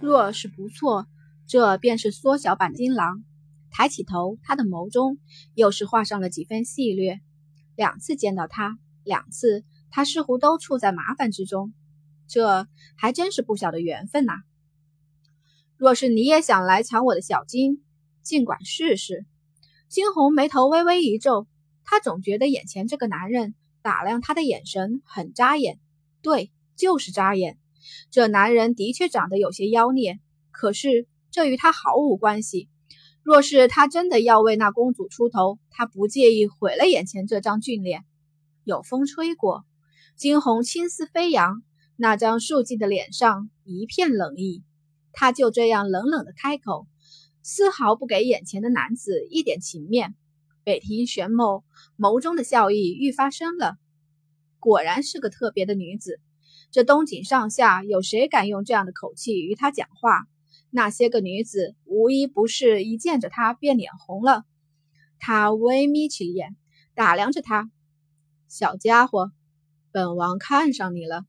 若是不错，这便是缩小版金狼。抬起头，他的眸中又是画上了几分戏谑。两次见到他，两次他似乎都处在麻烦之中，这还真是不小的缘分呐。若是你也想来抢我的小金，尽管试试。金红眉头微微一皱，他总觉得眼前这个男人打量他的眼神很扎眼。对，就是扎眼。这男人的确长得有些妖孽，可是这与他毫无关系。若是他真的要为那公主出头，他不介意毁了眼前这张俊脸。有风吹过，惊鸿青丝飞扬，那张素净的脸上一片冷意。他就这样冷冷的开口，丝毫不给眼前的男子一点情面。北庭玄眸眸中的笑意愈发深了。果然是个特别的女子。这东景上下有谁敢用这样的口气与他讲话？那些个女子无一不是一见着他便脸红了。他微眯起眼，打量着他，小家伙，本王看上你了。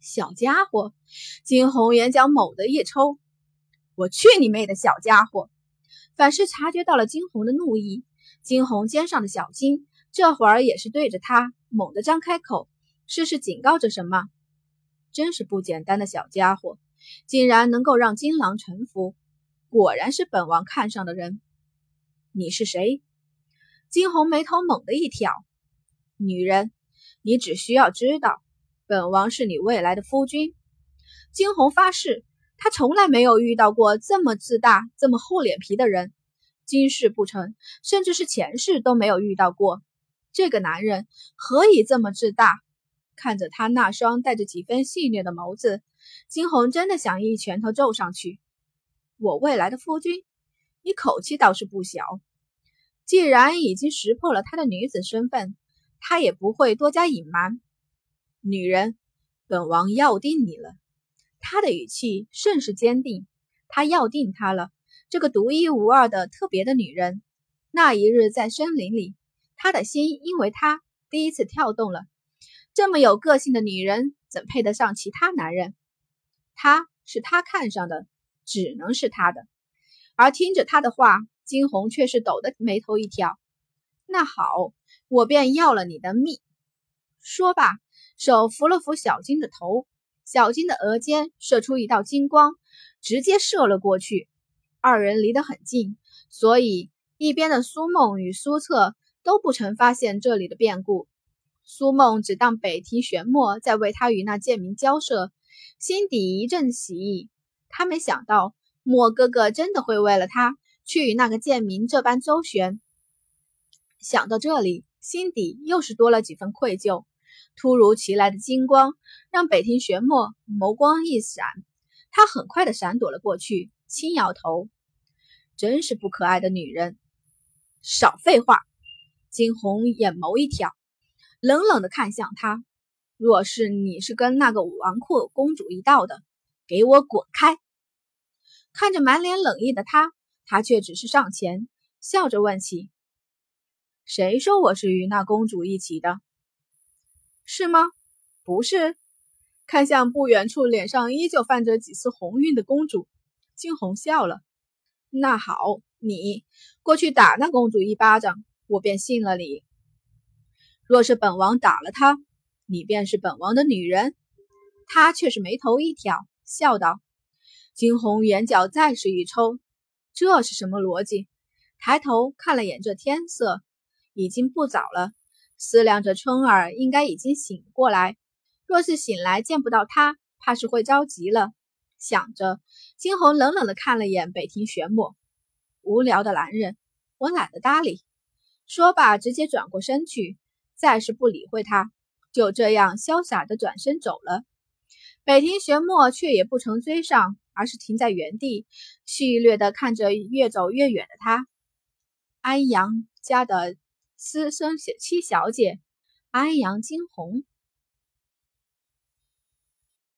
小家伙，金红眼角猛地一抽，我去你妹的小家伙！反是察觉到了金红的怒意，金红肩上的小金这会儿也是对着他猛地张开口。试试警告着什么？真是不简单的小家伙，竟然能够让金狼臣服，果然是本王看上的人。你是谁？金红眉头猛地一挑，女人，你只需要知道，本王是你未来的夫君。金红发誓，他从来没有遇到过这么自大、这么厚脸皮的人，今世不成，甚至是前世都没有遇到过。这个男人何以这么自大？看着他那双带着几分戏谑的眸子，金红真的想一拳头揍上去。我未来的夫君，你口气倒是不小。既然已经识破了他的女子身份，他也不会多加隐瞒。女人，本王要定你了。他的语气甚是坚定。他要定他了，这个独一无二的特别的女人。那一日在森林里，他的心因为她第一次跳动了。这么有个性的女人，怎配得上其他男人？他是他看上的，只能是他的。而听着他的话，金红却是抖的眉头一挑。那好，我便要了你的命。说罢，手扶了扶小金的头，小金的额间射出一道金光，直接射了过去。二人离得很近，所以一边的苏梦与苏策都不曾发现这里的变故。苏梦只当北庭玄墨在为他与那贱民交涉，心底一阵喜意。他没想到莫哥哥真的会为了他去与那个贱民这般周旋。想到这里，心底又是多了几分愧疚。突如其来的金光让北庭玄墨眸光一闪，他很快的闪躲了过去，轻摇头：“真是不可爱的女人。”少废话！金红眼眸一挑。冷冷的看向他，若是你是跟那个纨绔公主一道的，给我滚开！看着满脸冷意的他，他却只是上前笑着问起：“谁说我是与那公主一起的？是吗？不是？”看向不远处脸上依旧泛着几丝红晕的公主，惊鸿笑了：“那好，你过去打那公主一巴掌，我便信了你。”若是本王打了他，你便是本王的女人。他却是眉头一挑，笑道：“惊鸿眼角再是一抽，这是什么逻辑？”抬头看了眼这天色，已经不早了，思量着春儿应该已经醒过来。若是醒来见不到他，怕是会着急了。想着，惊鸿冷冷的看了眼北庭玄墨，无聊的男人，我懒得搭理。说罢，直接转过身去。再是不理会他，就这样潇洒的转身走了。北庭玄墨却也不曾追上，而是停在原地，戏谑的看着越走越远的他。安阳家的私生小七小姐安阳惊鸿。